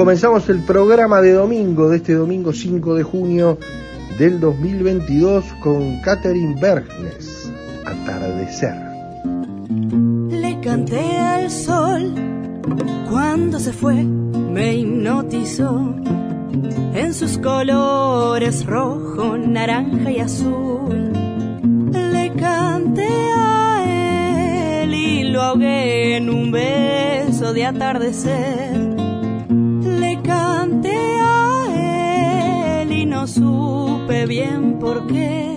Comenzamos el programa de domingo, de este domingo 5 de junio del 2022 con Catherine Bergnes, Atardecer. Le canté al sol cuando se fue, me hipnotizó en sus colores rojo, naranja y azul. Le canté a él y lo ahogué en un beso de atardecer bien qué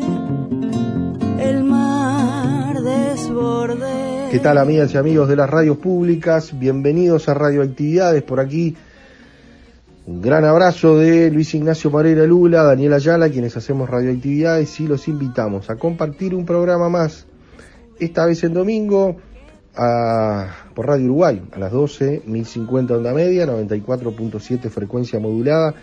el mar desbordé. ¿Qué tal amigas y amigos de las radios públicas? Bienvenidos a Radioactividades por aquí. Un gran abrazo de Luis Ignacio Moreira Lula, Daniela Ayala, quienes hacemos radioactividades y los invitamos a compartir un programa más, esta vez en domingo, por Radio Uruguay, a las 12, 1050 onda media, 94.7 frecuencia modulada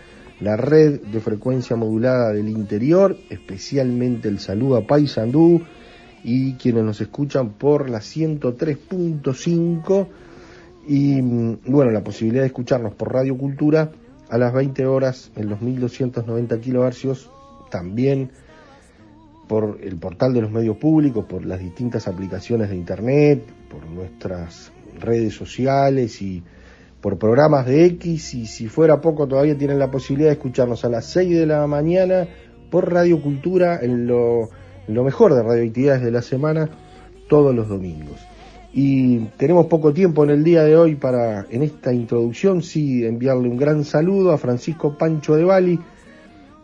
la red de frecuencia modulada del interior, especialmente el saludo a Paisandú y quienes nos escuchan por la 103.5 y mm, bueno, la posibilidad de escucharnos por Radio Cultura a las 20 horas en los 1290 kilohercios, también por el portal de los medios públicos, por las distintas aplicaciones de internet, por nuestras redes sociales y por programas de X y si fuera poco todavía tienen la posibilidad de escucharnos a las 6 de la mañana por Radio Cultura en lo, mejor de radioactividades de la semana todos los domingos. Y tenemos poco tiempo en el día de hoy para, en esta introducción, sí, enviarle un gran saludo a Francisco Pancho de Bali,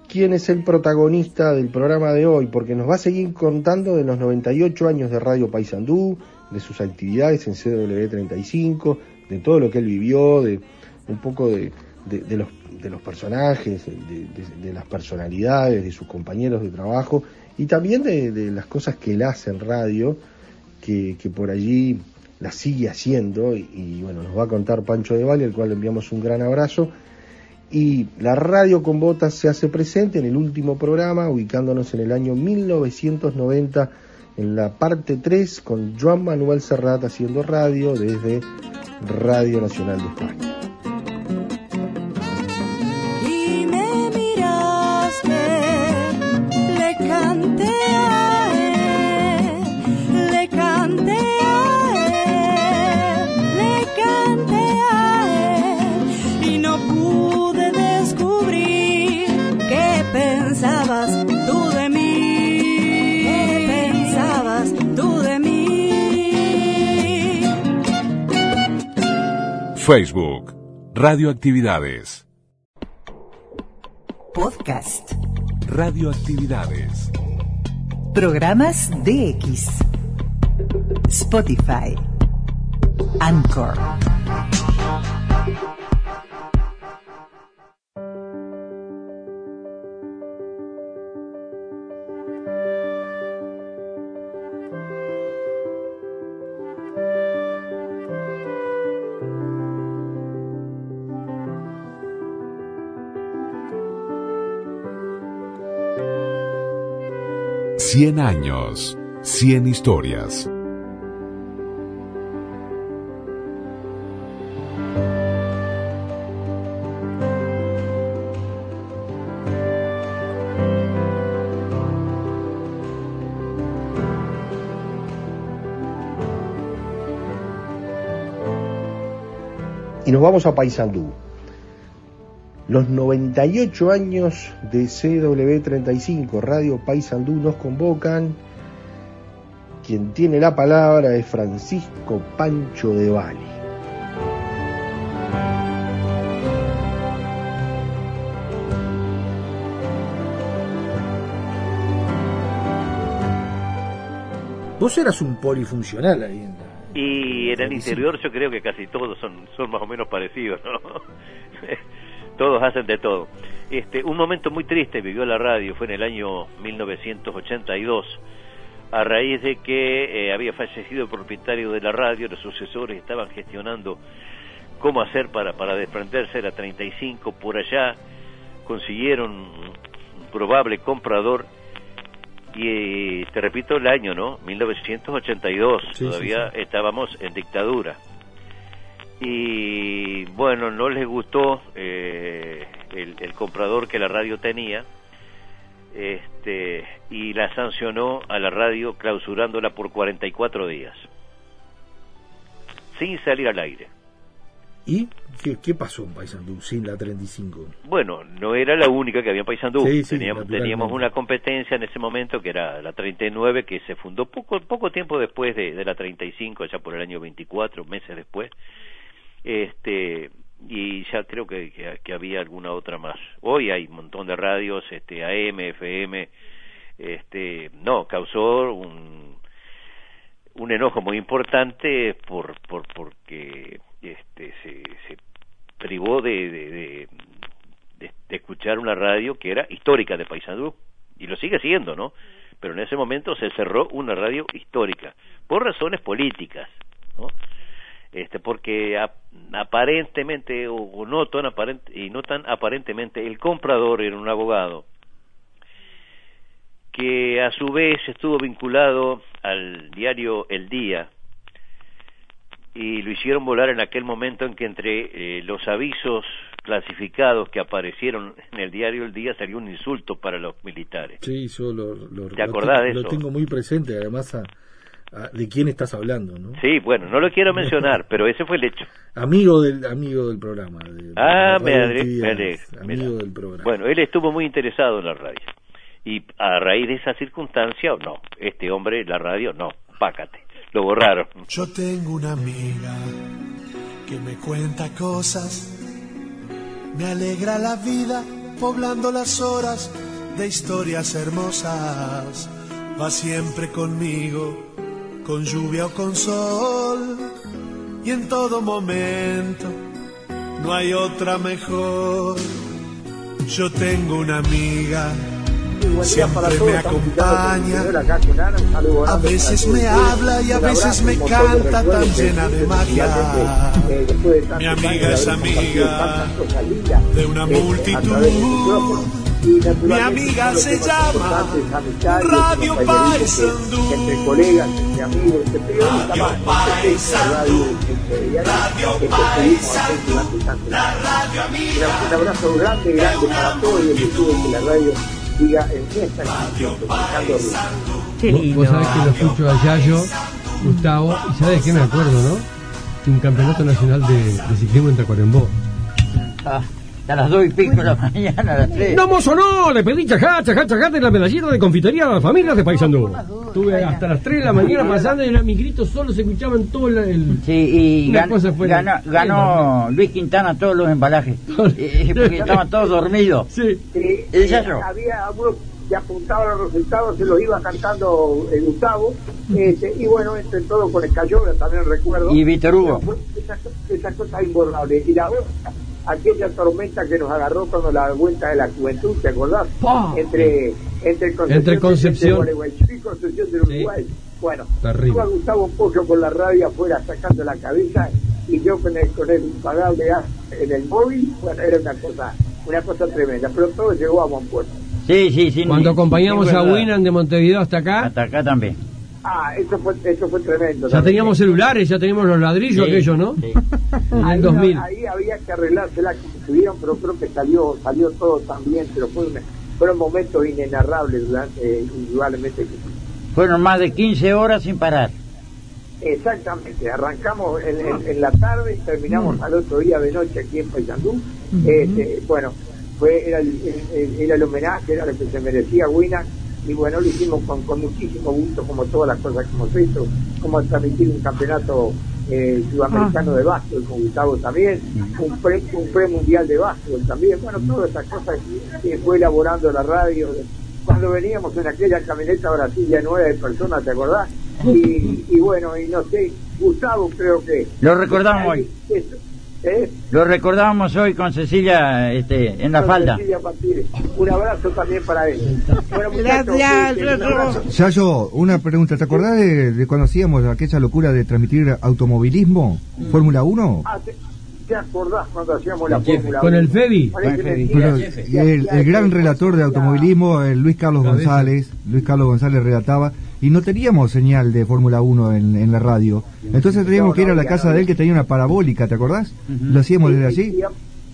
quien es el protagonista del programa de hoy, porque nos va a seguir contando de los 98 años de Radio Paysandú, de sus actividades en CW35, de todo lo que él vivió, de un poco de, los, de los personajes, de, las personalidades, de sus compañeros de trabajo y también de, las cosas que él hace en radio, que, por allí las sigue haciendo y, bueno, nos va a contar Pancho de Valle, al cual le enviamos un gran abrazo. Y la radio con botas se hace presente en el último programa, ubicándonos en el año 1990 en la parte 3 con Joan Manuel Serrat haciendo radio desde Radio Nacional de España. Facebook, Radioactividades. Podcast. Radioactividades. Programas DX. Spotify. Anchor. Cien años, cien historias. Y nos vamos a Paysandú. Los 98 años de CW35, Radio Paysandú, nos convocan. Quien tiene la palabra es Francisco Pancho de Bali. Vos eras un polifuncional ahí en la... Y en el interior yo creo que casi todos son, son más o menos parecidos, ¿no? todos hacen de todo. Este, un momento muy triste vivió la radio, fue en el año 1982, a raíz de que eh, había fallecido el propietario de la radio, los sucesores estaban gestionando cómo hacer para, para desprenderse de la 35 por allá, consiguieron un probable comprador y te repito el año, ¿no? 1982, Sí, todavía sí, sí. estábamos en dictadura. Y bueno, no les gustó eh, el, el comprador que la radio tenía este, y la sancionó a la radio clausurándola por 44 días, sin salir al aire. ¿Y qué, qué pasó en Paysandú sin la 35? Bueno, no era la única que había en Paysandú. Sí, sí, teníamos, teníamos una competencia en ese momento que era la 39, que se fundó poco poco tiempo después de, de la 35, ya por el año 24, meses después. Este y ya creo que, que, había alguna otra más. Hoy hay un montón de radios, este AM, FM, este no causó un un enojo muy importante por por porque este se, privó de, de, escuchar una radio que era histórica de Paysandú y lo sigue siendo, ¿no? Pero en ese momento se cerró una radio histórica por razones políticas, ¿no? Este porque aparentemente o, o no tan aparente y no tan aparentemente el comprador era un abogado que a su vez estuvo vinculado al diario El Día y lo hicieron volar en aquel momento en que entre eh, los avisos clasificados que aparecieron en el diario El Día salió un insulto para los militares. Sí, yo lo, lo- ¿Te lo acordás te- de lo eso? tengo muy presente, además, a- de quién estás hablando, ¿no? Sí, bueno, no lo quiero mencionar, pero ese fue el hecho. Amigo del amigo del programa. de- Ah, de me alegro, me alegro, Amigo mira. del programa. Bueno, él estuvo muy interesado en la radio. Y a raíz de esa circunstancia, no, este hombre, la radio, no, pácate, lo borraron. Yo tengo una amiga que me cuenta cosas, me alegra la vida poblando las horas de historias hermosas. Va siempre conmigo, con lluvia o con sol, y en todo momento no hay otra mejor. Yo tengo una amiga, siempre me acompaña. A veces me habla y a veces me canta tan llena de magia. Mi amiga es amiga de una multitud. Mi amiga se llama Radio Paisandú. Radio Paisandú. Radio Paisandú. La radio amiga. Un abrazo grande, grande para todos y el que la radio siga en esta Paisandú. Qué Vos- lindo. Vos sabés que lo escucho a Yayo, Gustavo, y sabés que me acuerdo, ¿no? De un campeonato nacional de, de ciclismo en Tacuarembó. Ah, a las dos y pico de la mañana, a las tres. No, mozo, no, le pedí chajá, chajá, chajá de la medallita de confitería a las familias de Paysandú. Estuve hasta las 3 de la mañana pasando y era- mis gritos solo se escuchaban todo el... el- Sí, y Una gan- cosa fue- ganó, ganó Luis Quintana todos los embalajes. Eh, porque estaban todos dormidos. Sí, ¿El Yayo? había algunos que apuntaban los resultados, se los iba cantando eh, Gustavo, este, y bueno, entre todo con el Cayola también recuerdo. Y Víctor Hugo. Pero fue Esa, esa cosa imborrable. Y la otra, aquella tormenta que nos agarró cuando la vuelta de la juventud, ¿te acordás? ¡Pah! Entre, entre Concepción, Entre Concepción. y Concepción del Sí. Uruguay. Bueno, Terrible. Gustavo Pollo con la radio afuera sacando la cabeza y yo con el, con el impagable gas en el móvil, bueno, era una cosa, una cosa tremenda, pero todo llegó a buen puerto. Sí, sí, sí. cuando sí, acompañamos sí, a. Winan de Montevideo hasta acá, Hasta acá también. Ah, eso fue, eso fue tremendo. ya también. teníamos celulares, ya teníamos los ladrillos Sí, aquellos, ¿no? sí. En ahí, el 2000. ahí había que arreglársela como estuvieron, pero creo que salió salió todo tan bien, pero fue una- fueron momentos inenarrables, durante, eh, indudablemente. Fueron más de 15 horas sin parar. Exactamente, arrancamos en, en- en la tarde y terminamos al otro día de noche aquí en Paysandú Este, bueno, fue era el, el- era el homenaje, era lo que se merecía Wina, y bueno, lo hicimos con, con muchísimo gusto, como todas las cosas que hemos hecho, como transmitir un campeonato eh, sudamericano de básquetbol con Gustavo también, un pre, un premundial de básquetbol también, bueno, todas esas cosas que fue elaborando la radio. Cuando veníamos en aquella camioneta Brasilia nueve personas, ¿te acordás? Y, y bueno, y no sé, Gustavo creo que... Lo recordamos hoy. Eso, ¿eh? Lo recordábamos hoy con Cecilia este, en la Con falda. Cecilia Martínez. Un abrazo también para él. Bueno, Gracias, un. Yayo, una pregunta. ¿Te acordás de, de cuando hacíamos aquella locura de transmitir automovilismo? ¿Fórmula 1? Ah, ¿te, te acordás cuando hacíamos la Fórmula Con el? Febi. Pero mentira. el, el gran relator de automovilismo, el Luis Carlos. González, Luis Carlos González relataba, y no teníamos señal de Fórmula 1 en, en la radio. Entonces teníamos No, que ir a no la casa de él que tenía una parabólica, ¿te acordás? Lo hacíamos desde allí,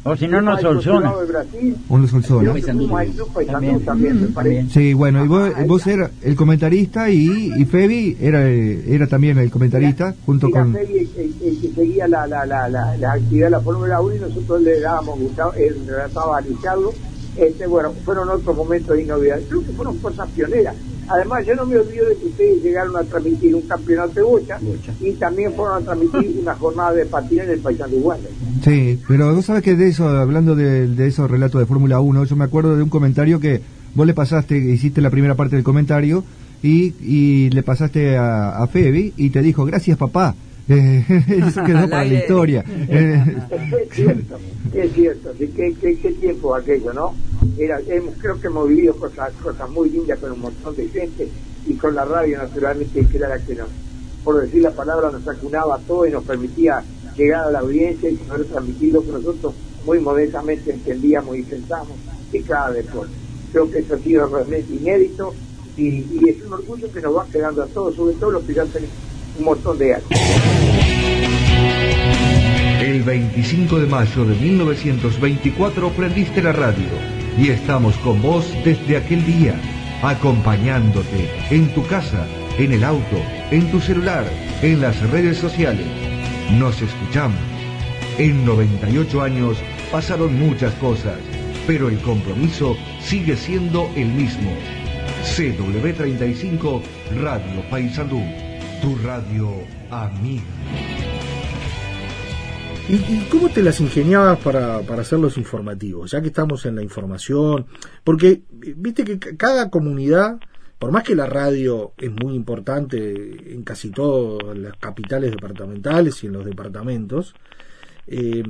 O si no, no soluciona. De Brasil, o en los Solsones. creo que fuimos a Club Paysandú también, me parece. Sí, bueno, y vos, vos eras el comentarista y, y Febi era, era también el comentarista, junto Era con... Feli el, el- el que seguía la, la, la, la, la actividad de la Fórmula 1 y nosotros le dábamos, Gustavo, él relataba a Lizardo. Este, bueno, fueron otros momentos inolvidables. Creo que fueron cosas pioneras. Además, yo no me olvido de que ustedes llegaron a transmitir un campeonato de bocha, y también fueron a transmitir una jornada de patín en el Paisano Wander. Sí, pero vos sabés que de eso, hablando de, de esos relatos de Fórmula 1, yo me acuerdo de un comentario que vos le pasaste, hiciste la primera parte del comentario y, y le pasaste a, a Febi y te dijo, gracias papá. Eh, eso quedó para la historia. Eh, es cierto, es cierto, sí, qué, qué, qué tiempo aquello, ¿no? Era, hemos, creo que hemos vivido cosas, cosas muy lindas con un montón de gente y con la radio naturalmente que era la que nos, por decir la palabra, nos acunaba todo y nos permitía llegar a la audiencia y poder transmitir lo que nosotros muy modestamente entendíamos y pensábamos de cada deporte. Creo que eso ha sido realmente inédito y, y es un orgullo que nos va quedando a todos, sobre todo los que ya tenemos un montón de años. El 25 de mayo de 1924 prendiste la radio y estamos con vos desde aquel día, acompañándote en tu casa, en el auto, en tu celular, en las redes sociales. Nos escuchamos. En 98 años pasaron muchas cosas, pero el compromiso sigue siendo el mismo. CW35 Radio Paysandú, tu radio amiga. ¿Y, cómo te las ingeniabas para, para hacer los informativos? Ya que estamos en la información, porque viste que ca- cada comunidad, por más que la radio es muy importante en casi todas las capitales departamentales y en los departamentos, eh,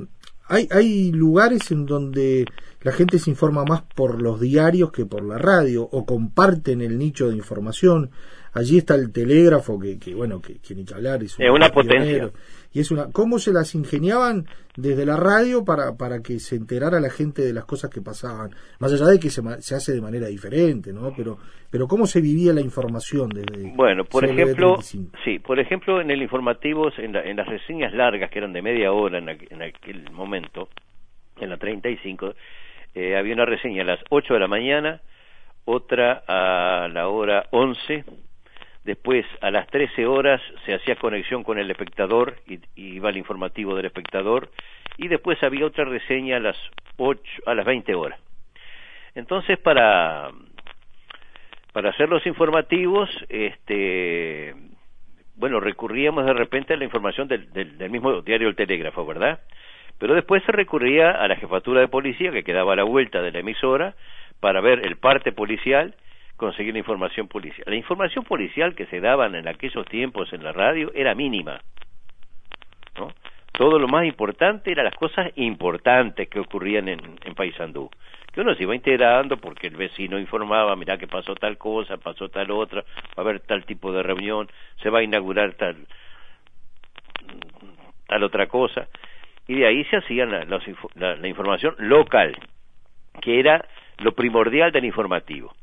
hay, hay lugares en donde la gente se informa más por los diarios que por la radio o comparten el nicho de información. Allí está el telégrafo que, que bueno, que, que ni que hablar. Es, un Es una potencia. Y es una, ¿Cómo se las ingeniaban desde la radio para, para que se enterara la gente de las cosas que pasaban? Más allá de que se, se hace de manera diferente, ¿no? Pero, pero ¿cómo se vivía la información desde Bueno, por CLB ejemplo, 35? sí, por ejemplo, en el informativo, en, la- en las reseñas largas que eran de media hora en, aqu- en aquel momento, en la 35, eh, había una reseña a las 8 de la mañana, otra a la hora 11, después a las 13 horas se hacía conexión con el espectador y, iba el informativo del espectador, y después había otra reseña a las 8, a las 20 horas. Entonces, para para hacer los informativos, este, bueno, recurríamos de repente a la información del, del, del mismo diario El Telégrafo, ¿verdad? Pero después se recurría a la jefatura de policía que quedaba a la vuelta de la emisora para ver el parte policial, conseguir información policial. La información policial que se daban en aquellos tiempos en la radio era mínima, ¿no? Todo lo más importante eran las cosas importantes que ocurrían en, en Paysandú que uno se iba enterando porque el vecino informaba, mira que pasó tal cosa, pasó tal otra, va a haber tal tipo de reunión, se va a inaugurar tal tal otra cosa, y de ahí se hacía la- la información local, que era lo primordial del informativo.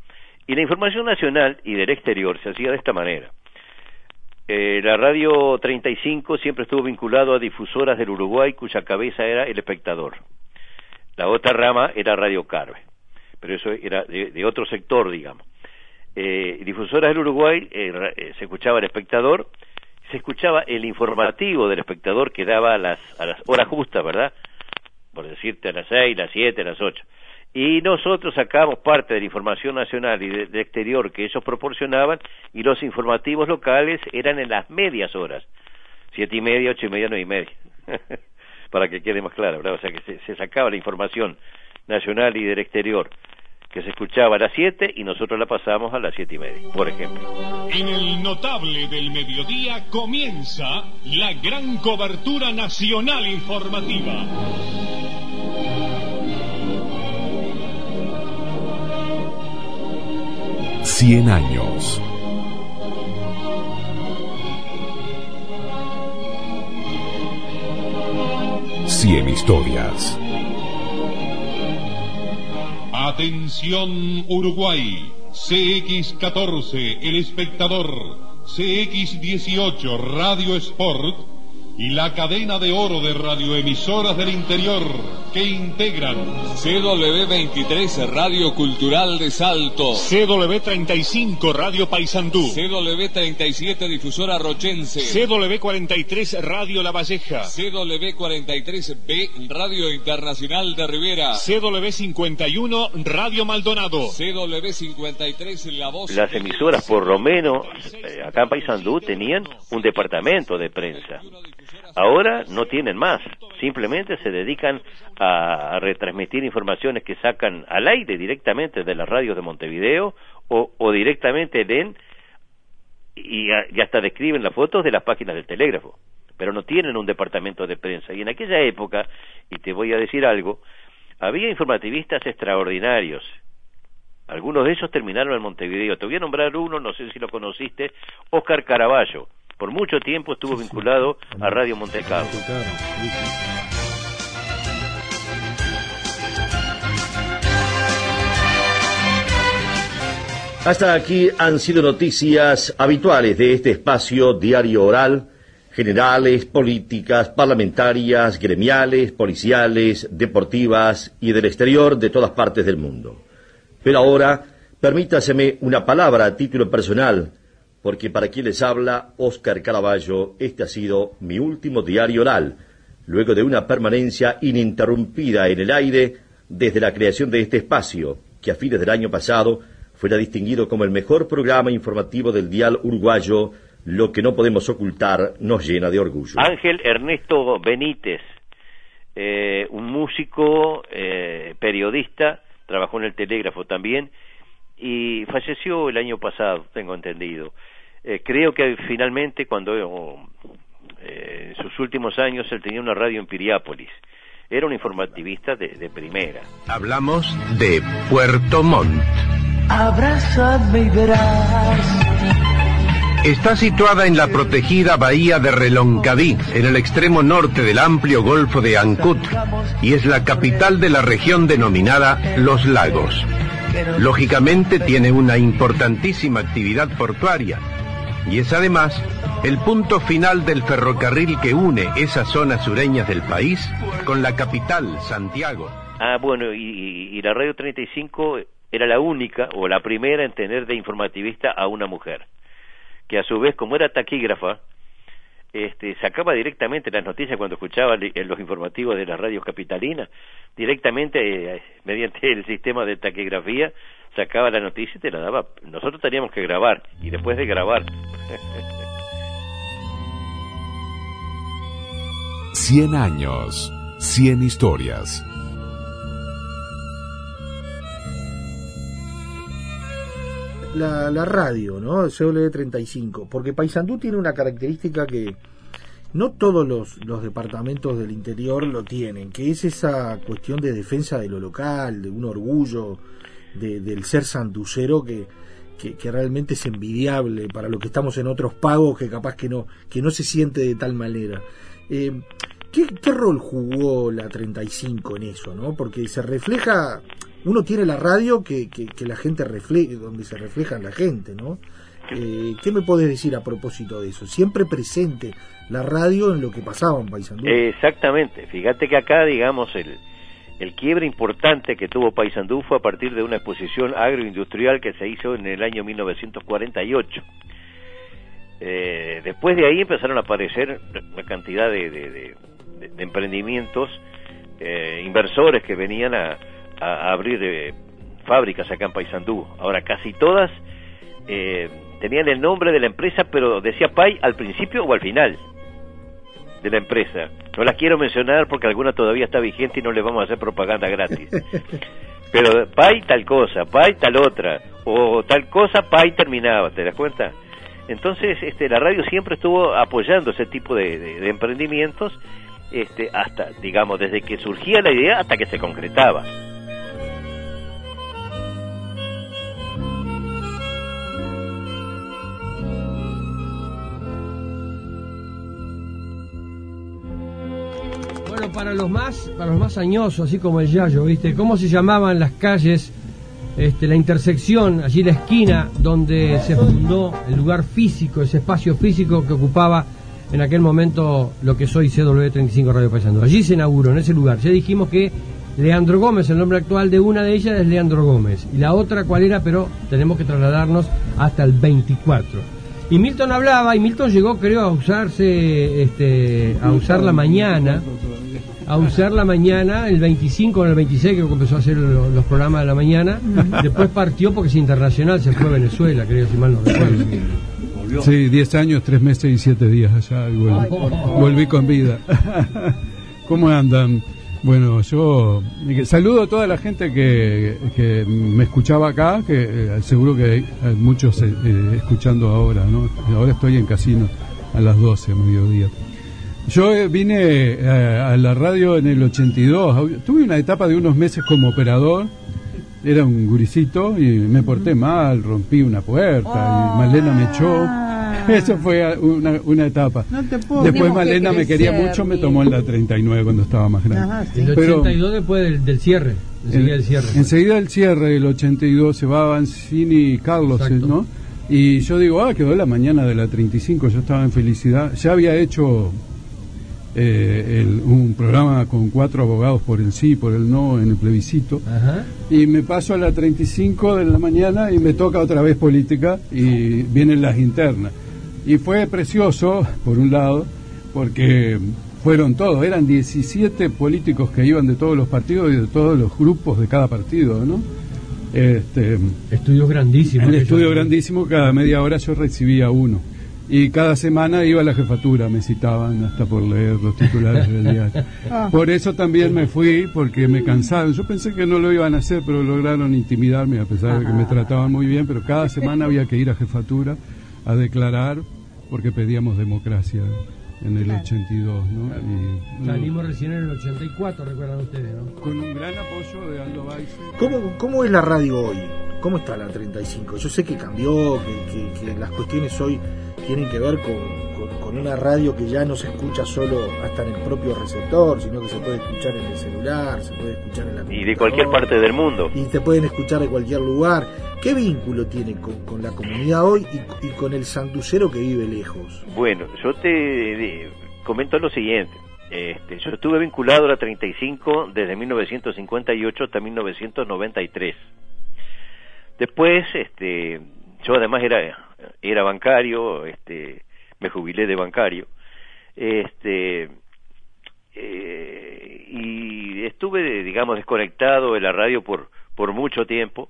Y la información nacional y del exterior se hacía de esta manera. Eh, la radio 35 siempre estuvo vinculado a difusoras del Uruguay cuya cabeza era el espectador. La otra rama era Radio Carve, pero eso era de, otro sector, digamos. Eh, difusoras del Uruguay eh, eh, se escuchaba el espectador, se escuchaba el informativo del espectador que daba a las, a las horas justas, ¿verdad? por decirte a las 6, las 7, las 8. Y nosotros sacamos parte de la información nacional y de, de exterior que ellos proporcionaban y los informativos locales eran en las medias horas, siete y media, ocho y media, nueve y media, para que quede más claro, ¿verdad? O sea que se, se sacaba la información nacional y del exterior que se escuchaba a las 7 y nosotros la pasamos a las siete y media, por ejemplo. En el notable del mediodía comienza la gran cobertura nacional informativa. Cien años. Cien historias. Atención Uruguay, CX14, El Espectador, CX18, Radio Sport y la cadena de oro de radioemisoras del interior que integran CW23 Radio Cultural de Salto, CW35 Radio Paysandú, CW37 Difusora Rochense, CW43 Radio La Valleja, CW43B Radio Internacional de Rivera, CW51 Radio Maldonado, CW53 La Voz. Las emisoras, por lo menos, eh, acá en Paysandú, tenían un departamento de prensa. Ahora no tienen más, simplemente se dedican a, retransmitir informaciones que sacan al aire directamente de las radios de Montevideo o, o directamente leen y hasta describen las fotos de las páginas del telégrafo, pero no tienen un departamento de prensa. Y en aquella época, y te voy a decir algo, había informativistas extraordinarios. Algunos de ellos terminaron en Montevideo. Te voy a nombrar uno, no sé si lo conociste, Oscar Caraballo. Por mucho tiempo estuvo vinculado a Radio Montecarlo. Hasta aquí han sido noticias habituales de este espacio diario oral, generales, políticas, parlamentarias, gremiales, policiales, deportivas y del exterior de todas partes del mundo. Pero ahora, permítaseme una palabra a título personal, porque para quien les habla, Óscar Caraballo, este ha sido mi último diario oral, luego de una permanencia ininterrumpida en el aire desde la creación de este espacio, que a fines del año pasado fuera distinguido como el mejor programa informativo del dial uruguayo, lo que no podemos ocultar nos llena de orgullo. Ángel Ernesto Benítez, eh, un músico, eh, periodista, trabajó en el telégrafo también y falleció el año pasado, tengo entendido. Eh, creo que finalmente cuando eh, en sus últimos años él tenía una radio en Piriápolis. Era un informativista de, de primera. Hablamos de Puerto Montt. Abrázame y verás. Está situada en la protegida bahía de Reloncaví, en el extremo norte del amplio golfo de Ancud, y es la capital de la región denominada Los Lagos. Lógicamente tiene una importantísima actividad portuaria, y es además el punto final del ferrocarril que une esas zonas sureñas del país con la capital, Santiago. Ah, bueno, y, y- la Radio 35 era la única o la primera en tener de informativista a una mujer, que a su vez, como era taquígrafa, este, sacaba directamente las noticias cuando escuchaba li- en los informativos de las radios capitalinas, directamente eh, mediante el sistema de taquigrafía, sacaba la noticia y te la daba. Nosotros teníamos que grabar, y después de grabar. Cien años. Cien historias. la, la radio, ¿no? CW35, porque Paysandú tiene una característica que no todos los, los departamentos del interior lo tienen, que es esa cuestión de defensa de lo local, de un orgullo de- del ser sanducero que, que, realmente es envidiable para lo que estamos en otros pagos que capaz que no, que no se siente de tal manera. Eh, ¿qué, ¿Qué rol jugó la 35 en eso, no? Porque se refleja, uno tiene la radio que, que, la gente refleja, donde se refleja la gente, ¿no? Eh, ¿Qué me podés decir a propósito de eso? Siempre presente la radio en lo que pasaba en Paysandú. Exactamente. Fíjate que acá, digamos, el, el quiebre importante que tuvo Paysandú fue a partir de una exposición agroindustrial que se hizo en el año 1948. Eh, después de ahí empezaron a aparecer una cantidad de, de- emprendimientos eh, inversores que venían a, abrir eh, fábricas acá en Paysandú. Ahora casi todas tenían el nombre de la empresa, pero decía PAI al principio o al final de la empresa. No las quiero mencionar porque alguna todavía está vigente y no le vamos a hacer propaganda gratis. Pero PAI tal cosa, PAI tal otra, o tal cosa, PAI terminaba, ¿te das cuenta? Entonces, este, la radio siempre estuvo apoyando ese tipo de, de- de emprendimientos, este, hasta, digamos, desde que surgía la idea hasta que se concretaba. Para los más, para los más añosos, así como el Yayo, ¿viste? ¿Cómo se llamaban las calles, este, la intersección, allí la esquina donde se fundó el lugar físico, ese espacio físico que ocupaba en aquel momento lo que soy CW35 Radio Paisando? Allí se inauguró, en ese lugar. Ya dijimos que Leandro Gómez, el nombre actual de una de ellas es Leandro Gómez. Y la otra, ¿cuál era? Pero tenemos que trasladarnos hasta el 24. Y Milton hablaba, y Milton llegó, creo, a usarse, este, a usar la mañana, a usar la mañana, el 25 o el 26, que empezó a hacer lo- los programas de la mañana. Después partió porque es internacional, se fue a Venezuela, creo, si mal no recuerdo. Sí, 10 años, 3 meses y 7 días allá. y volví, Ay, con vida. ¿Cómo andan? Bueno, yo eh, saludo a toda la gente que, que me escuchaba acá, que eh, seguro que hay, muchos eh, escuchando ahora, ¿no? Ahora estoy en casino a las 12, a mediodía. Yo eh, vine eh, a la radio en el 82, tuve una etapa de unos meses como operador, era un guricito y me porté mal, rompí una puerta y Malena me echó. Eso fue una, una etapa. No te puedo Después que Malena me quería mucho, me tomó en la 39 cuando estaba más grande. Ajá, sí. El Pero 82 después del, del cierre. Enseguida del cierre. enseguida el cierre, el 82, se va Banzini y Carlos, Exacto. ¿no? Y yo digo, ah, quedó la mañana de la 35, yo estaba en felicidad. Ya había hecho eh, el- un programa con cuatro abogados por el sí, por el no, en el plebiscito. Ajá. Y me paso a la 35 de la mañana y me toca otra vez política y vienen las internas. Y fue precioso, por un lado, porque fueron todos, eran 17 políticos que iban de todos los partidos y de todos los grupos de cada partido, ¿no? Este, Estudios grandísimos. aquellos. estudio grandísimo, cada media hora yo recibía uno. Y cada semana iba a la jefatura, me citaban hasta por leer los titulares del diario. Ah. Por eso también me fui, porque me cansaron. Yo pensé que no lo iban a hacer, pero lograron intimidarme, a pesar de que me trataban muy bien. Pero cada semana había que ir a jefatura a declarar, porque pedíamos democracia en el 82, ¿no? Y, Salimos recién en el 84, recuerdan ustedes, ¿no? Con un gran apoyo de Aldo Baise. ¿Cómo, ¿Cómo es la radio hoy? ¿Cómo está la 35? Yo sé que cambió, que, que- que las cuestiones hoy tienen que ver con, con- una radio que ya no se escucha solo hasta en el propio receptor, sino que se puede escuchar en el celular, se puede escuchar en la Y de cualquier parte del mundo. y te pueden escuchar de cualquier lugar. ¿Qué vínculo tiene con, con la comunidad hoy y, y con el santucero que vive lejos? Bueno, yo te comento lo siguiente. Este, yo estuve vinculado a la 35 desde 1958 hasta 1993. Después, este, yo además era era bancario, este, me jubilé de bancario, este, eh, y estuve, digamos, desconectado de la radio por por mucho tiempo,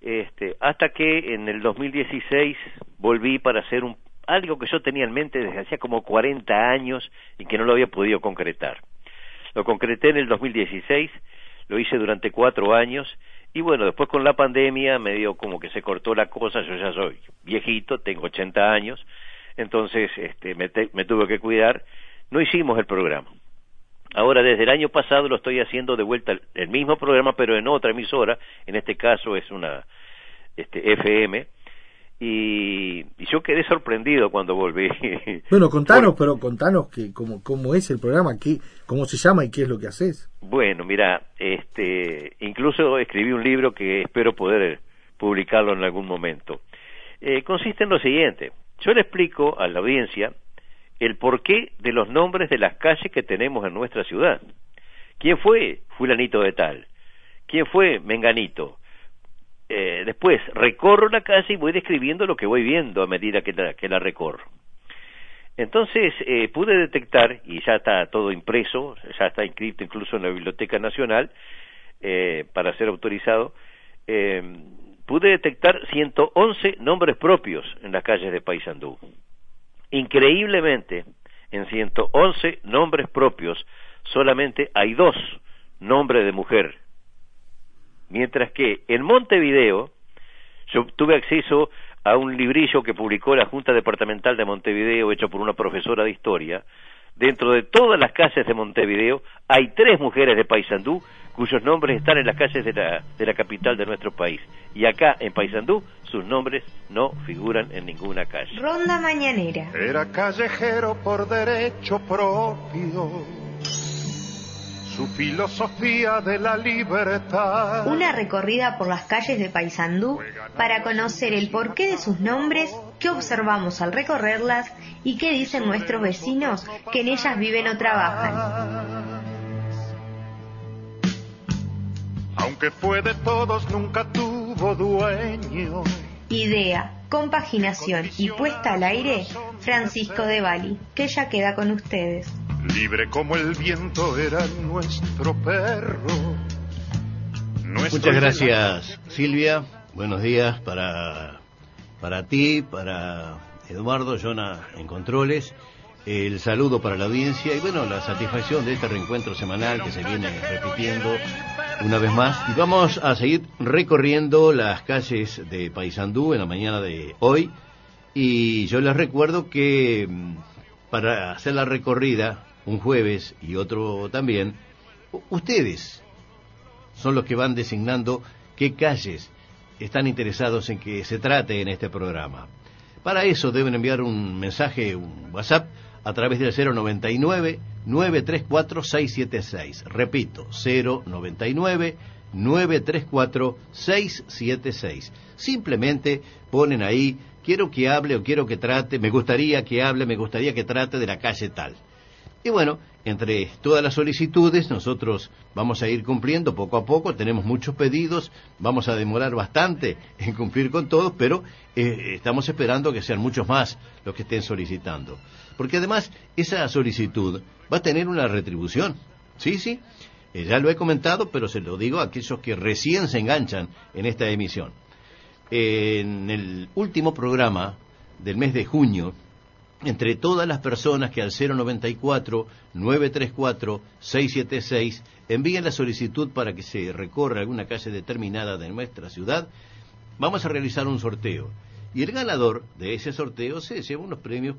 este, hasta que en el 2016 volví para hacer un algo que yo tenía en mente desde hacía como 40 años y que no lo había podido concretar. Lo concreté en el 2016, lo hice durante cuatro años y bueno, después con la pandemia medio como que se cortó la cosa, yo ya soy viejito, tengo 80 años, entonces este, me, te- me tuve que cuidar, no hicimos el programa. Ahora, desde el año pasado lo estoy haciendo de vuelta el- mismo programa, pero en otra emisora, en este caso es una este, FM, y, y yo quedé sorprendido cuando volví. Bueno, contanos, pero contanos que, cómo, cómo es el programa, qué, cómo se llama y qué es lo que haces. Bueno, mira, este, incluso escribí un libro que espero poder publicarlo en algún momento. Eh, consiste en lo siguiente: yo le explico a la audiencia el porqué de los nombres de las calles que tenemos en nuestra ciudad. ¿Quién fue Fulanito de tal? ¿Quién fue Menganito? Eh, después recorro la calle y voy describiendo lo que voy viendo a medida que la, recorro. Entonces eh, pude detectar, y ya está todo impreso, ya está inscrito incluso en la Biblioteca Nacional eh, para ser autorizado, eh, pude detectar 111 nombres propios en las calles de Paysandú. Increíblemente, en 111 nombres propios solamente hay dos nombres de mujer. Mientras que en Montevideo, yo tuve acceso a un librillo que publicó la Junta Departamental de Montevideo, hecho por una profesora de historia. Dentro de todas las calles de Montevideo hay tres mujeres de Paysandú cuyos nombres están en las calles de la, de la capital de nuestro país. Y acá, en Paysandú, sus nombres no figuran en ninguna calle. Ronda Mañanera. Era callejero por derecho propio. Su filosofía de la libertad. Una recorrida por las calles de Paysandú para conocer el porqué de sus nombres, qué observamos al recorrerlas y qué dicen nuestros vecinos que en ellas viven o trabajan. Aunque fue de todos, nunca tuvo dueño. Idea, compaginación y puesta al aire, Francisco de Bali, que ya queda con ustedes. Libre como el viento era nuestro perro. Nuestro Muchas gracias, Silvia. Buenos días para, para ti, para Eduardo, Jonah en Controles. El saludo para la audiencia y bueno, la satisfacción de este reencuentro semanal que se viene repitiendo una vez más. Y vamos a seguir recorriendo las calles de Paysandú en la mañana de hoy. Y yo les recuerdo que mm, para hacer la recorrida un jueves y otro también, ustedes son los que van designando qué calles están interesados en que se trate en este programa. Para eso deben enviar un mensaje, un WhatsApp, a través del 099 934 676. Repito, 099 934 676. Simplemente ponen ahí, quiero que hable o quiero que trate, me gustaría que hable, me gustaría que trate de la calle tal. Y bueno, entre todas las solicitudes nosotros vamos a ir cumpliendo poco a poco, tenemos muchos pedidos, vamos a demorar bastante en cumplir con todos, pero eh, estamos esperando que sean muchos más los que estén solicitando. Porque además esa solicitud va a tener una retribución. Sí, sí, eh, ya lo he comentado, pero se lo digo a aquellos que recién se enganchan en esta emisión. En el último programa del mes de junio, entre todas las personas que al 094-934-676 envíen la solicitud para que se recorra alguna calle determinada de nuestra ciudad, vamos a realizar un sorteo. Y el ganador de ese sorteo se lleva unos premios,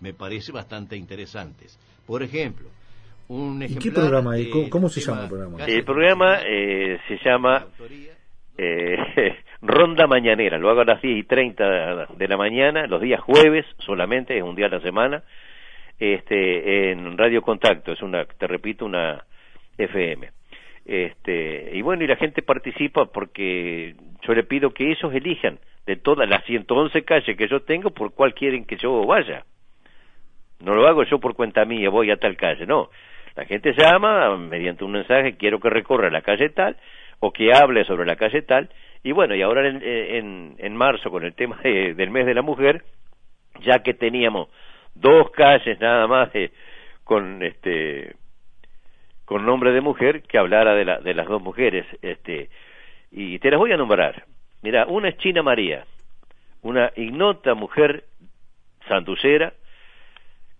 me parece, bastante interesantes. Por ejemplo, un ¿Y qué programa hay? de ¿Cómo, cómo se llama el programa? El programa eh, se llama eh, Ronda Mañanera. Lo hago a las 10 y 30 de la mañana, los días jueves solamente, es un día a la semana, este, en Radio Contacto, es una, te repito, una FM. Este, y bueno, y la gente participa porque yo le pido que ellos elijan de todas las 111 calles que yo tengo por cuál quieren que yo vaya. No lo hago yo por cuenta mía, voy a tal calle, no. La gente llama mediante un mensaje, quiero que recorra la calle tal, o que hable sobre la calle tal, y bueno, y ahora en, en, en marzo con el tema de- del mes de la mujer, ya que teníamos dos calles nada más con este con nombre de mujer que hablara de, la, de las dos mujeres este y te las voy a nombrar. Mira una es China María una ignota mujer santucera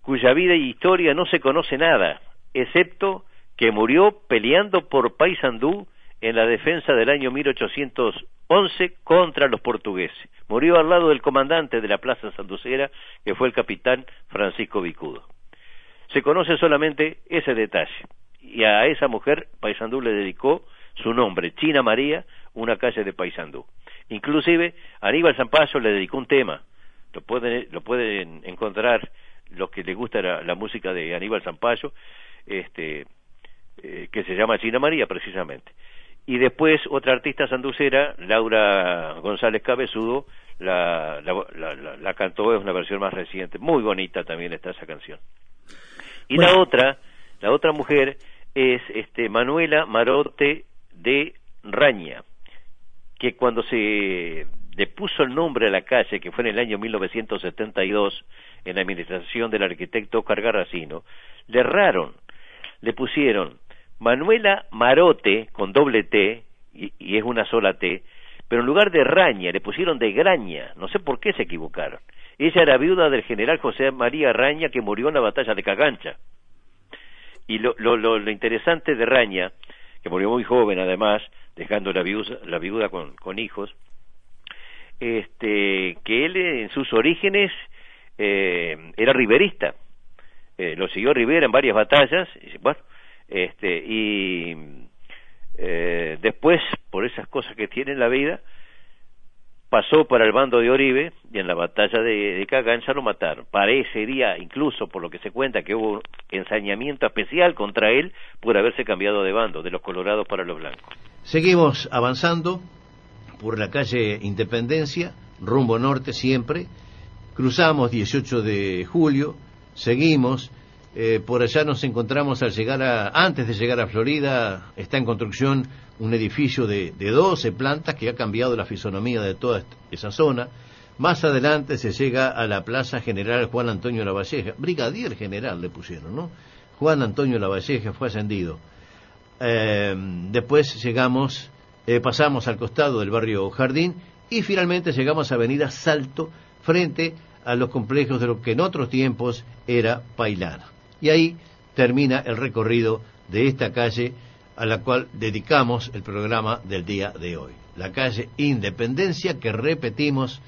cuya vida y historia no se conoce nada excepto que murió peleando por Paysandú en la defensa del año 1811 contra los portugueses. Murió al lado del comandante de la Plaza Sanducera, que fue el capitán Francisco Vicudo. Se conoce solamente ese detalle. Y a esa mujer Paysandú le dedicó su nombre, China María, una calle de Paysandú. Inclusive Aníbal Zampayo le dedicó un tema. Lo pueden, lo pueden encontrar los que les gusta la, música de Aníbal Zampayo, este, eh, que se llama China María precisamente. Y después otra artista sanducera, Laura González Cabezudo, la, la, la, la- cantó, es una versión más reciente, muy bonita también está esa canción. Y la otra, la otra mujer es este Manuela Marote de Raña, que cuando se le puso el nombre a la calle, que fue en el año 1972, en la administración del arquitecto Oscar Garracino, le erraron, le pusieron Manuela Marote, con doble T, y, es una sola T, pero en lugar de Raña, le pusieron de Graña, no sé por qué se equivocaron. Ella era viuda del general José María Raña, que murió en la batalla de Cagancha. Y lo, lo, lo, lo interesante de Raña, que murió muy joven además, dejando la viuda, con hijos, este, que él en sus orígenes eh, era riverista, eh, lo siguió Rivera en varias batallas, y, bueno, este, y eh, después, por esas cosas que tiene en la vida, pasó para el bando de Oribe y en la batalla de, de Cagancha lo mataron. Parecería, incluso por lo que se cuenta, que hubo un ensañamiento especial contra él por haberse cambiado de bando, de los colorados para los blancos. Seguimos avanzando por la calle Independencia, rumbo norte siempre. Cruzamos 18 de julio, seguimos. Eh, por allá nos encontramos al llegar a, antes de llegar a Florida, está en construcción un edificio de, de 12 plantas que ha cambiado la fisonomía de toda esa zona. Más adelante se llega a la Plaza General Juan Antonio Lavalleja, brigadier general le pusieron, ¿no? Juan Antonio Lavalleja fue ascendido. Eh, después llegamos, eh, pasamos al costado del barrio Jardín y finalmente llegamos a Avenida Salto frente a los complejos de lo que en otros tiempos era Pailana. Y ahí termina el recorrido de esta calle a la cual dedicamos el programa del día de hoy. La calle Independencia que repetimos,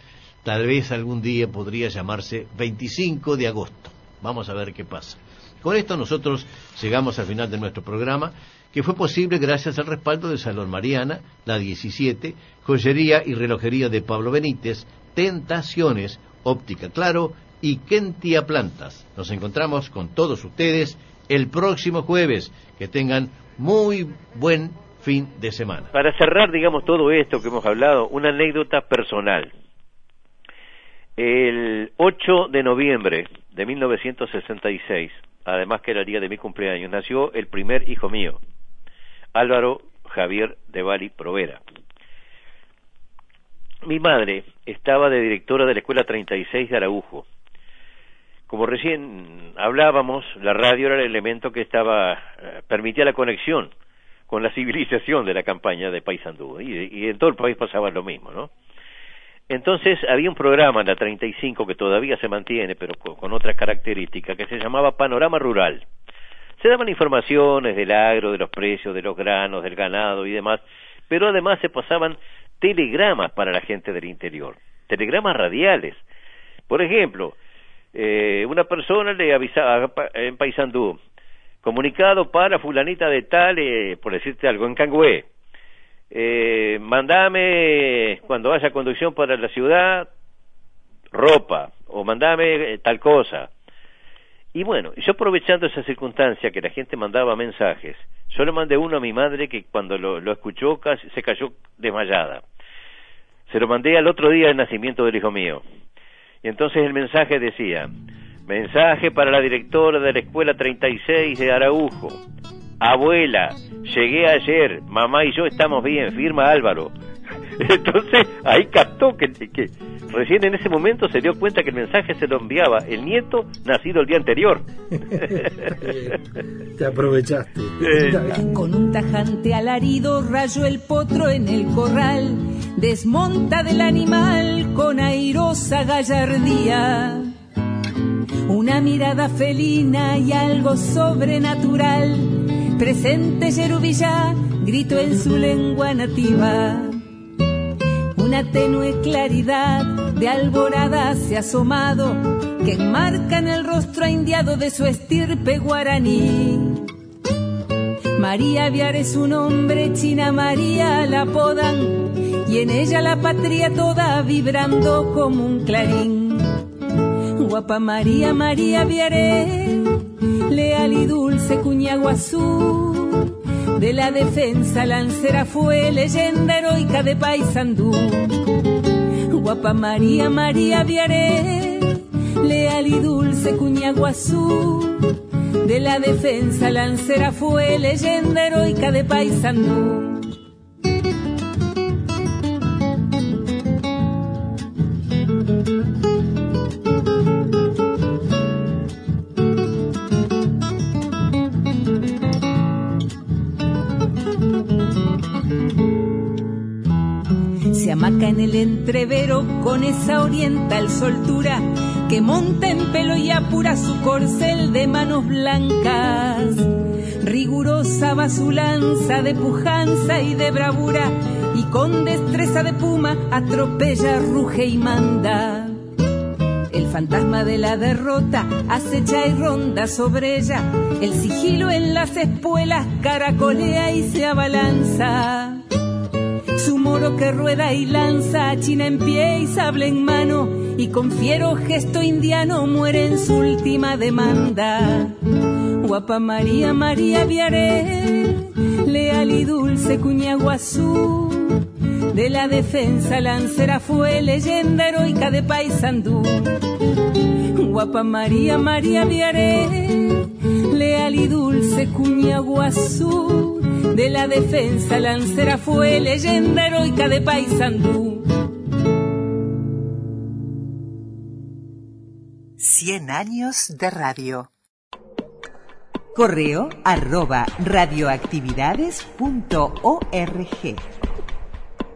tal vez algún día podría llamarse 25 de agosto. Vamos a ver qué pasa. Con esto nosotros llegamos al final de nuestro programa, que fue posible gracias al respaldo de Salón Mariana, la 17, Joyería y Relojería de Pablo Benítez, Tentaciones, Óptica Claro y Kentia Plantas. Nos encontramos con todos ustedes el próximo jueves. Que tengan muy buen fin de semana. Para cerrar, digamos, todo esto que hemos hablado, una anécdota personal. El 8 de noviembre de 1966, además que era el día de mi cumpleaños, nació el primer hijo mío, Álvaro Javier de Bali Provera. Mi madre estaba de directora de la Escuela 36 de Araujo. Como recién hablábamos, la radio era el elemento que estaba eh, permitía la conexión con la civilización de la campaña de Paysandú y, y en todo el país pasaba lo mismo, ¿no? Entonces había un programa en la 35 que todavía se mantiene, pero con, con otras características, que se llamaba Panorama Rural. Se daban informaciones del agro, de los precios, de los granos, del ganado y demás, pero además se pasaban telegramas para la gente del interior, telegramas radiales. Por ejemplo, eh, una persona le avisaba en Paysandú, comunicado para fulanita de tal, eh, por decirte algo, en Cangüé, eh, mandame cuando vaya conducción para la ciudad ropa o mandame eh, tal cosa. Y bueno, yo aprovechando esa circunstancia que la gente mandaba mensajes, yo le mandé uno a mi madre que cuando lo, lo escuchó casi se cayó desmayada. Se lo mandé al otro día del nacimiento del hijo mío. Y entonces el mensaje decía, mensaje para la directora de la escuela 36 de Araujo. Abuela, llegué ayer, mamá y yo estamos bien, firma Álvaro. Entonces ahí captó que, que recién en ese momento se dio cuenta que el mensaje se lo enviaba el nieto nacido el día anterior. Te aprovechaste. Con un tajante alarido rayó el potro en el corral, desmonta del animal con airosa gallardía. Una mirada felina y algo sobrenatural, presente Yerubilla, gritó en su lengua nativa. Una tenue claridad de alborada se ha asomado que enmarca en el rostro indiado de su estirpe guaraní. María Viar es su nombre, China María la apodan, y en ella la patria toda vibrando como un clarín. Guapa María, María Viaré, leal y dulce Cuñaguazú, de la defensa lancera fue leyenda heroica de Paysandú. Guapa María, María Viaré, leal y dulce Cuñaguazú, de la defensa lancera fue leyenda heroica de Paysandú. Entrevero con esa oriental soltura que monta en pelo y apura su corcel de manos blancas. Rigurosa va su lanza de pujanza y de bravura y con destreza de puma atropella, ruge y manda. El fantasma de la derrota acecha y ronda sobre ella. El sigilo en las espuelas caracolea y se abalanza. Su moro que rueda y lanza, china en pie y sable en mano, y con fiero gesto indiano muere en su última demanda. Guapa María, María Viaré, leal y dulce cuñaguazú. De la defensa lancera fue leyenda heroica de Paysandú. Guapa María, María Viaré, leal y dulce cuñaguazú. De la defensa lancera fue leyenda heroica de Paysandú. 100 años de radio. Correo arroba radioactividades.org.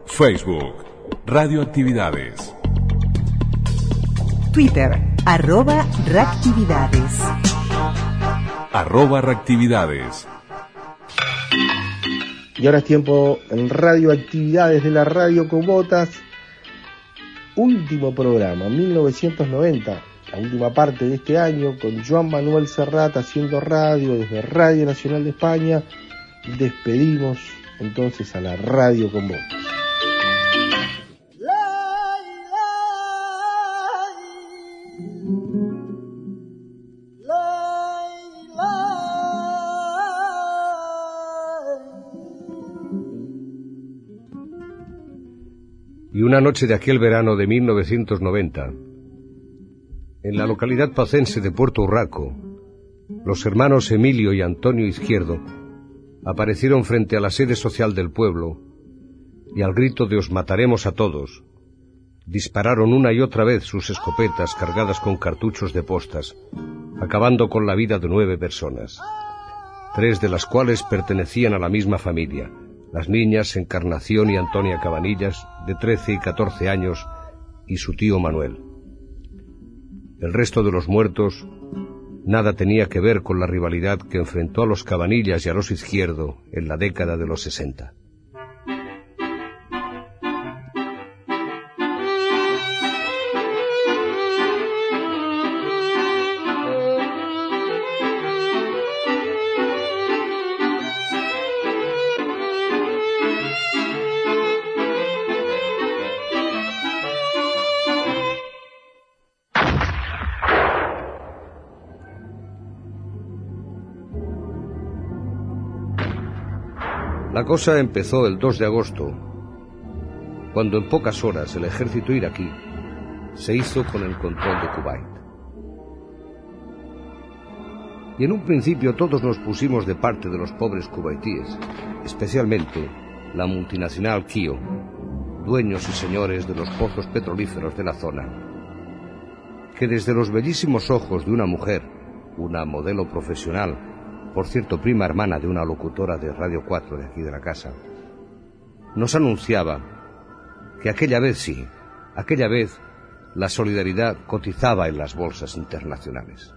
Facebook, Radioactividades. Twitter, arroba reactividades. Arroba reactividades. Y ahora es tiempo en radioactividades de la radio con botas. Último programa, 1990, la última parte de este año, con Joan Manuel Serrat haciendo radio desde Radio Nacional de España. Despedimos entonces a la radio con botas. Y una noche de aquel verano de 1990, en la localidad pacense de Puerto Urraco, los hermanos Emilio y Antonio Izquierdo aparecieron frente a la sede social del pueblo y al grito de os mataremos a todos, dispararon una y otra vez sus escopetas cargadas con cartuchos de postas, acabando con la vida de nueve personas, tres de las cuales pertenecían a la misma familia, las niñas Encarnación y Antonia Cabanillas, de 13 y 14 años, y su tío Manuel. El resto de los muertos nada tenía que ver con la rivalidad que enfrentó a los Cabanillas y a los Izquierdo en la década de los 60. Cosa empezó el 2 de agosto, cuando en pocas horas el ejército iraquí se hizo con el control de Kuwait. Y en un principio todos nos pusimos de parte de los pobres kuwaitíes, especialmente la multinacional Kio, dueños y señores de los pozos petrolíferos de la zona, que desde los bellísimos ojos de una mujer, una modelo profesional, por cierto prima hermana de una locutora de Radio 4 de aquí de la casa, nos anunciaba que aquella vez sí, aquella vez la solidaridad cotizaba en las bolsas internacionales.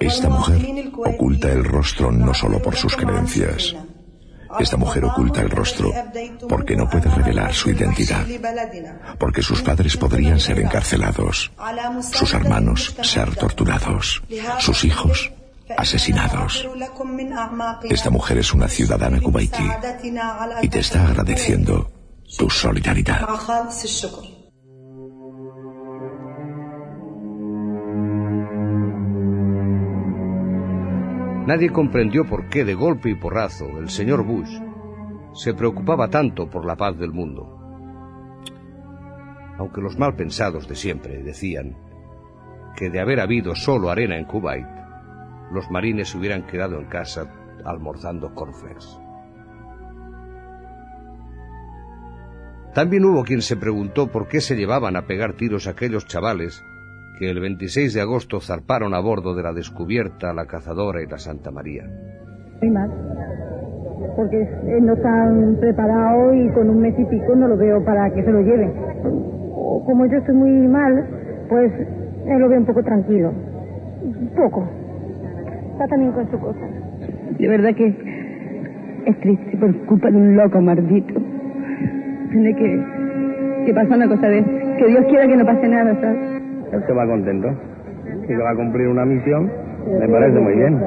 Esta mujer oculta el rostro no solo por sus creencias. Esta mujer oculta el rostro porque no puede revelar su identidad, porque sus padres podrían ser encarcelados, sus hermanos ser torturados, sus hijos asesinados. Esta mujer es una ciudadana kuwaití y te está agradeciendo tu solidaridad. Nadie comprendió por qué de golpe y porrazo el señor Bush se preocupaba tanto por la paz del mundo. Aunque los mal pensados de siempre decían que de haber habido solo arena en Kuwait, los marines se hubieran quedado en casa almorzando cornflakes. También hubo quien se preguntó por qué se llevaban a pegar tiros aquellos chavales que el 26 de agosto zarparon a bordo de la descubierta, la cazadora y la Santa María. porque eh, no están preparados y con un mes y pico no lo veo para que se lo lleven. Como yo estoy muy mal, pues él lo veo un poco tranquilo. Un poco. Está también con su cosa. De verdad que es triste por culpa de un loco maldito. Tiene que, que pasar una cosa de que Dios quiera que no pase nada, ¿sabes? Él se va contento y que va a cumplir una misión. Me parece muy bien.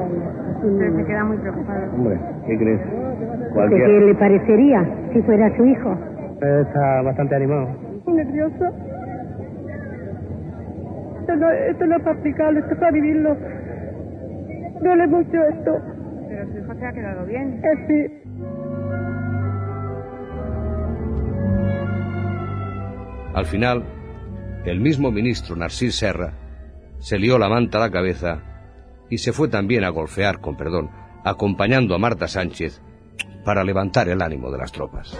Se queda muy preocupado. Hombre, ¿qué crees? ¿Qué Cualquier. le parecería si fuera su hijo? Está bastante animado. Muy nervioso. Esto no, esto no es para explicarlo, esto es para vivirlo. Duele mucho esto. Pero su hijo se ha quedado bien. Eh, sí. Al final, el mismo ministro Narcís Serra se lió la manta a la cabeza y se fue también a golfear, con perdón, acompañando a Marta Sánchez para levantar el ánimo de las tropas.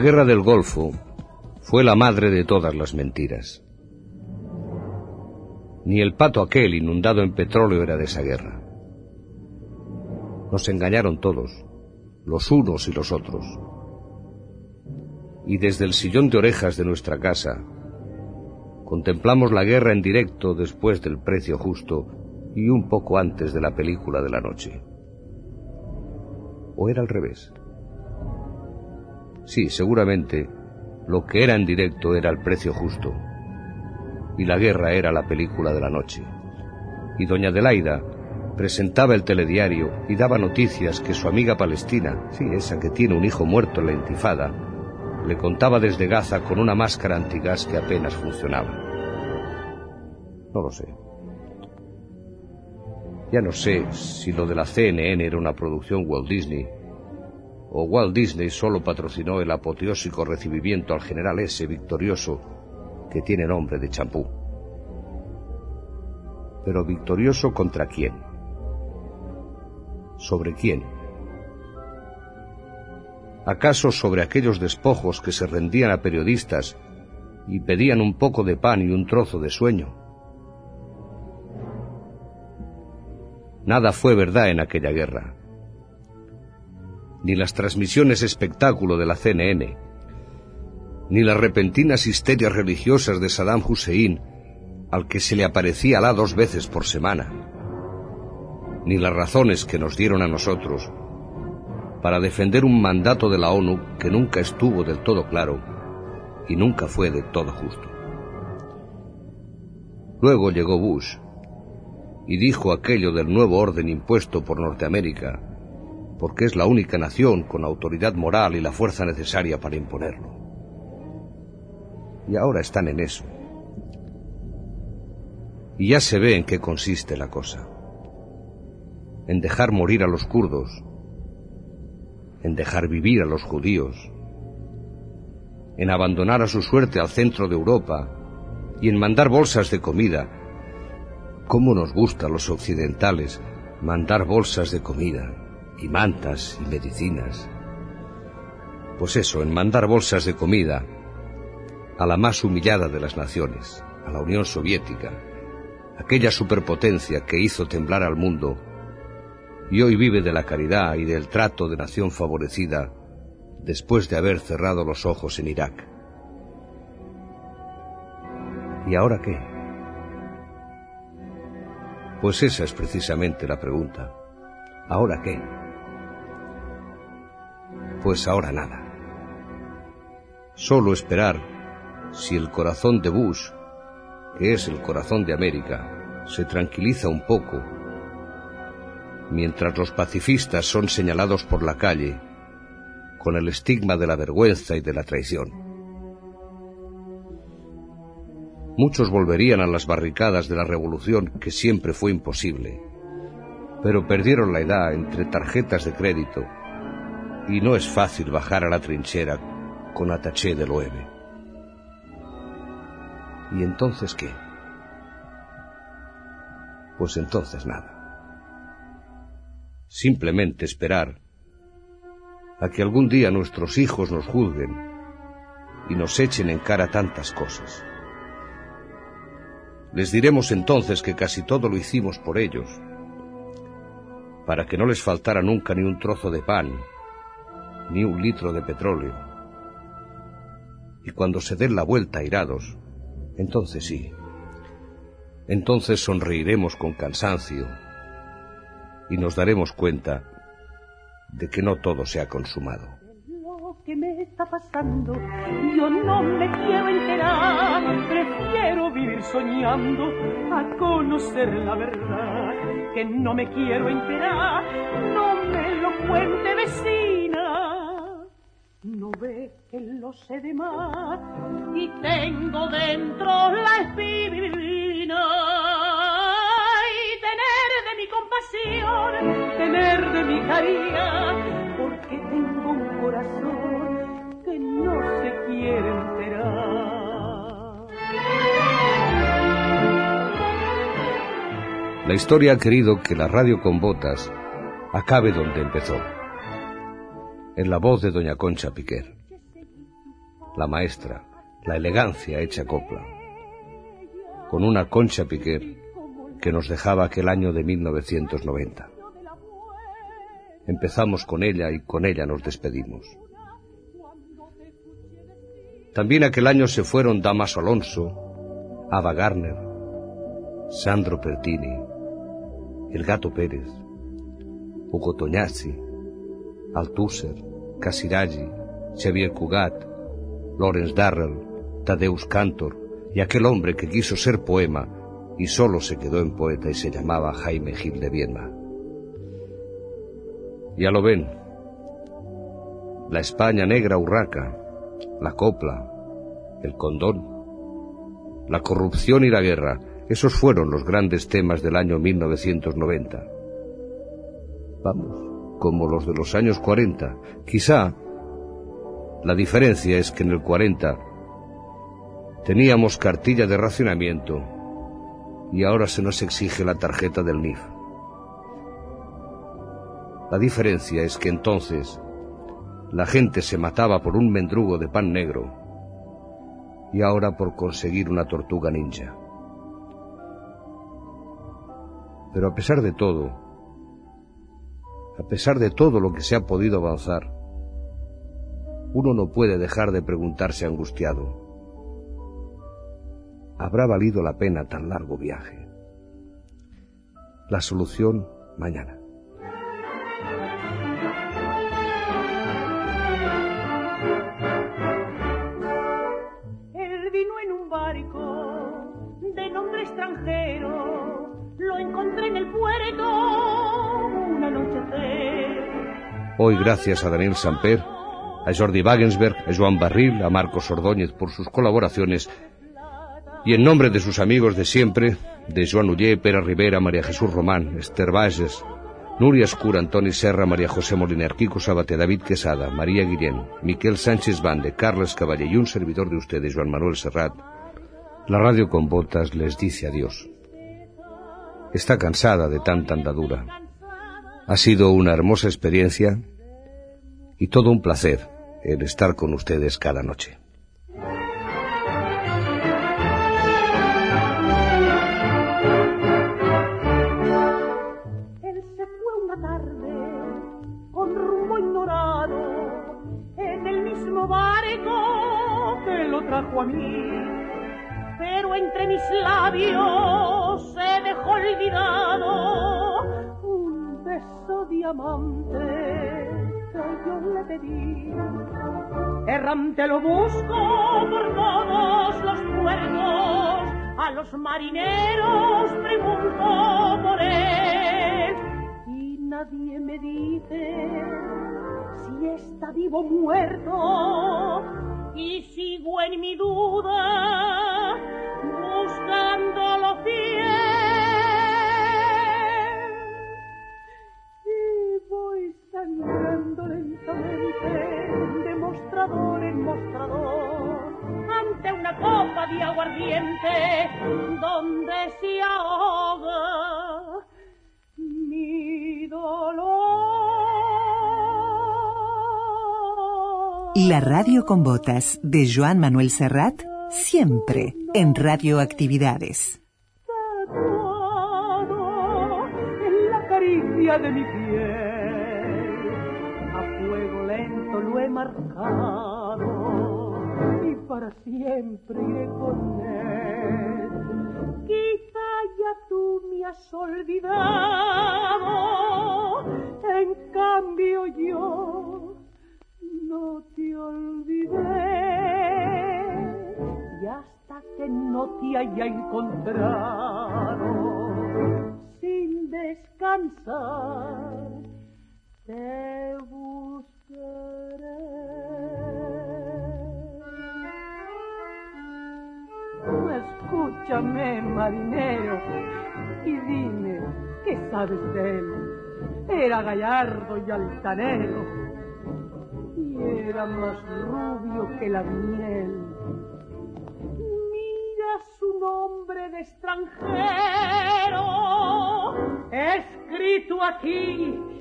Guerra del Golfo fue la madre de todas las mentiras. Ni el pato aquel inundado en petróleo era de esa guerra. Nos engañaron todos, los unos y los otros. Y desde el sillón de orejas de nuestra casa, contemplamos la guerra en directo después del precio justo y un poco antes de la película de la noche. ¿O era al revés? Sí, seguramente lo que era en directo era el precio justo. Y la guerra era la película de la noche. Y doña Adelaida presentaba el telediario y daba noticias que su amiga palestina, sí, esa que tiene un hijo muerto en la intifada, le contaba desde Gaza con una máscara antigás que apenas funcionaba. No lo sé. Ya no sé si lo de la CNN era una producción Walt Disney o Walt Disney solo patrocinó el apoteósico recibimiento al general ese victorioso que tiene nombre de champú. Pero victorioso contra quién? ¿Sobre quién? ¿Acaso sobre aquellos despojos que se rendían a periodistas y pedían un poco de pan y un trozo de sueño? Nada fue verdad en aquella guerra ni las transmisiones espectáculo de la CNN, ni las repentinas histerias religiosas de Saddam Hussein, al que se le aparecía Alá dos veces por semana, ni las razones que nos dieron a nosotros para defender un mandato de la ONU que nunca estuvo del todo claro y nunca fue del todo justo. Luego llegó Bush y dijo aquello del nuevo orden impuesto por Norteamérica porque es la única nación con autoridad moral y la fuerza necesaria para imponerlo. Y ahora están en eso. Y ya se ve en qué consiste la cosa. En dejar morir a los kurdos, en dejar vivir a los judíos, en abandonar a su suerte al centro de Europa y en mandar bolsas de comida. ¿Cómo nos gusta a los occidentales mandar bolsas de comida? Y mantas y medicinas. Pues eso, en mandar bolsas de comida a la más humillada de las naciones, a la Unión Soviética, aquella superpotencia que hizo temblar al mundo y hoy vive de la caridad y del trato de nación favorecida después de haber cerrado los ojos en Irak. ¿Y ahora qué? Pues esa es precisamente la pregunta. ¿Ahora qué? Pues ahora nada. Solo esperar si el corazón de Bush, que es el corazón de América, se tranquiliza un poco, mientras los pacifistas son señalados por la calle con el estigma de la vergüenza y de la traición. Muchos volverían a las barricadas de la revolución, que siempre fue imposible. Pero perdieron la edad entre tarjetas de crédito y no es fácil bajar a la trinchera con ataché del OEB. ¿Y entonces qué? Pues entonces nada. Simplemente esperar a que algún día nuestros hijos nos juzguen y nos echen en cara tantas cosas. Les diremos entonces que casi todo lo hicimos por ellos, para que no les faltara nunca ni un trozo de pan, ni un litro de petróleo. Y cuando se den la vuelta airados, entonces sí, entonces sonreiremos con cansancio y nos daremos cuenta de que no todo se ha consumado. Lo que me está pasando, yo no me quiero enterar, prefiero vivir soñando a conocer la verdad, que no me quiero enterar, no me lo cuente vecina. No ve que lo sé de más y tengo dentro la espina y tener de mi compasión, tener de mi caridad, porque tengo un corazón que no se quiere enterar. La historia ha querido que la radio con botas acabe donde empezó, en la voz de doña Concha Piquer, la maestra, la elegancia hecha copla, con una Concha Piquer que nos dejaba aquel año de 1990. Empezamos con ella y con ella nos despedimos. También aquel año se fueron Damaso Alonso, Ava Garner, Sandro Pertini, El Gato Pérez, Hugo Toñazzi, Althusser, Casiraghi, Xavier Cugat, Lawrence Darrell, Tadeusz Cantor y aquel hombre que quiso ser poema y solo se quedó en poeta y se llamaba Jaime Gil de Viedma. Ya lo ven, la España negra urraca, la copla, el condón, la corrupción y la guerra, esos fueron los grandes temas del año 1990. Vamos, como los de los años 40. Quizá la diferencia es que en el 40 teníamos cartilla de racionamiento y ahora se nos exige la tarjeta del NIF. La diferencia es que entonces la gente se mataba por un mendrugo de pan negro y ahora por conseguir una tortuga ninja. Pero a pesar de todo, a pesar de todo lo que se ha podido avanzar, uno no puede dejar de preguntarse angustiado, ¿habrá valido la pena tan largo viaje? La solución mañana. Hoy, gracias a Daniel Samper, a Jordi Wagensberg, a Joan Barril, a Marcos Ordóñez por sus colaboraciones y en nombre de sus amigos de siempre, de Joan Ullé, Pera Rivera, María Jesús Román, Esther Valles, Nuria Escura, Antoni Serra, María José Moliner, Kiko Sabate, David Quesada, María Guillén, Miquel Sánchez Bande, Carles Caballé y un servidor de ustedes, Juan Manuel Serrat, la radio con botas les dice adiós. Está cansada de tanta andadura. Ha sido una hermosa experiencia y todo un placer el estar con ustedes cada noche. Él se fue una tarde con rumbo ignorado en el mismo barco que lo trajo a mí. Pero entre mis labios se dejó olvidado diamante yo le pedí. Errante lo busco por todos los puertos, a los marineros pregunto por él. Y nadie me dice si está vivo o muerto, y sigo en mi duda mostrador ante una copa de aguardiente donde se ahoga mi dolor. La radio con botas de Joan Manuel Serrat, siempre en Radioactividades. En la caricia de mi y para siempre iré con él. Quizá ya tú me has olvidado, en cambio yo no te olvidé. Y hasta que no te haya encontrado, sin descansar, te buscaré. Escúchame, marinero, y dime qué sabes de él. Era gallardo y altanero, y era más rubio que la miel. Mira su nombre de extranjero, escrito aquí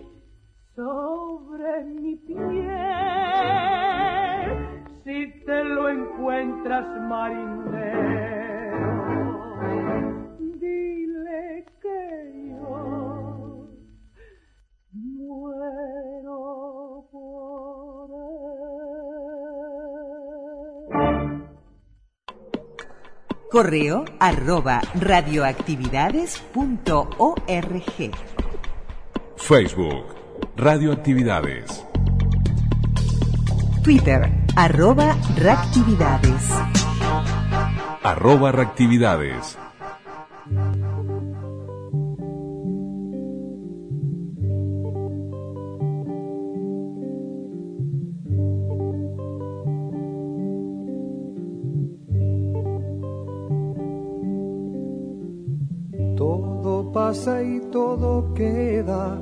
sobre mi piel. Si te lo encuentras, marinero, dile que yo muero por él. Correo arroba radioactividades.org. Facebook, Radioactividades. Twitter arroba reactividades. Arroba Reactividades. Todo pasa y todo queda,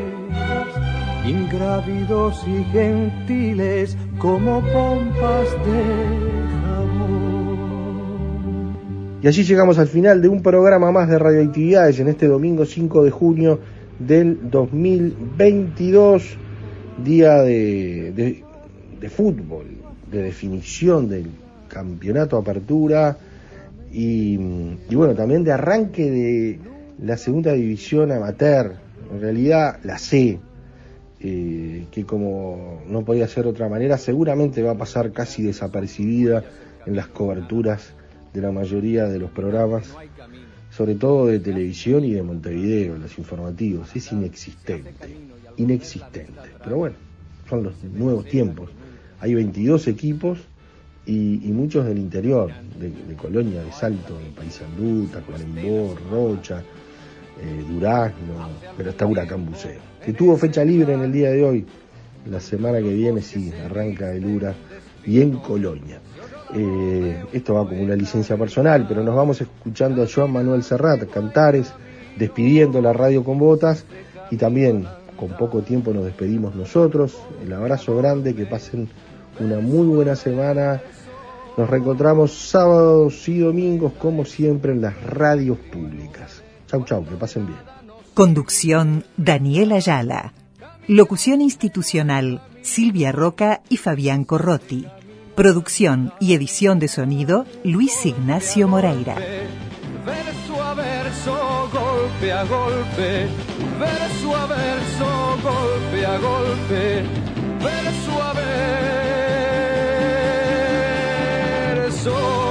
ingrávidos y gentiles, como pompas de jabón. Y así llegamos al final de un programa más de radioactividades en este domingo 5 de junio del 2022, día de, de, fútbol, de definición del campeonato apertura y bueno, también de arranque de la segunda división amateur, en realidad la C, que como no podía ser de otra manera, seguramente va a pasar casi desapercibida en las coberturas de la mayoría de los programas, sobre todo de televisión y de Montevideo, los informativos, es inexistente, inexistente. Pero bueno, son los nuevos tiempos. Hay 22 equipos y, muchos del interior, de, de, Colonia, de Salto, de Paysandú, Tacuarembó, Rocha, eh, Durazno, pero está Huracán Buceo, que tuvo fecha libre en el día de hoy. La semana que viene sí, arranca el Ura y en Colonia. Eh, esto va como una licencia personal, pero nos vamos escuchando a Joan Manuel Serrat, Cantares, despidiendo la radio con botas y también con poco tiempo nos despedimos nosotros. El abrazo grande, que pasen una muy buena semana. Nos reencontramos sábados y domingos, como siempre, en las radios públicas. Chau, chau, que pasen bien. Conducción Daniel Ayala. Locución institucional Silvia Roca y Fabián Corrotti. Producción y edición de sonido Luis Ignacio Moreira. Verso a verso, golpe a golpe. Verso a verso, golpe a golpe. Verso a verso.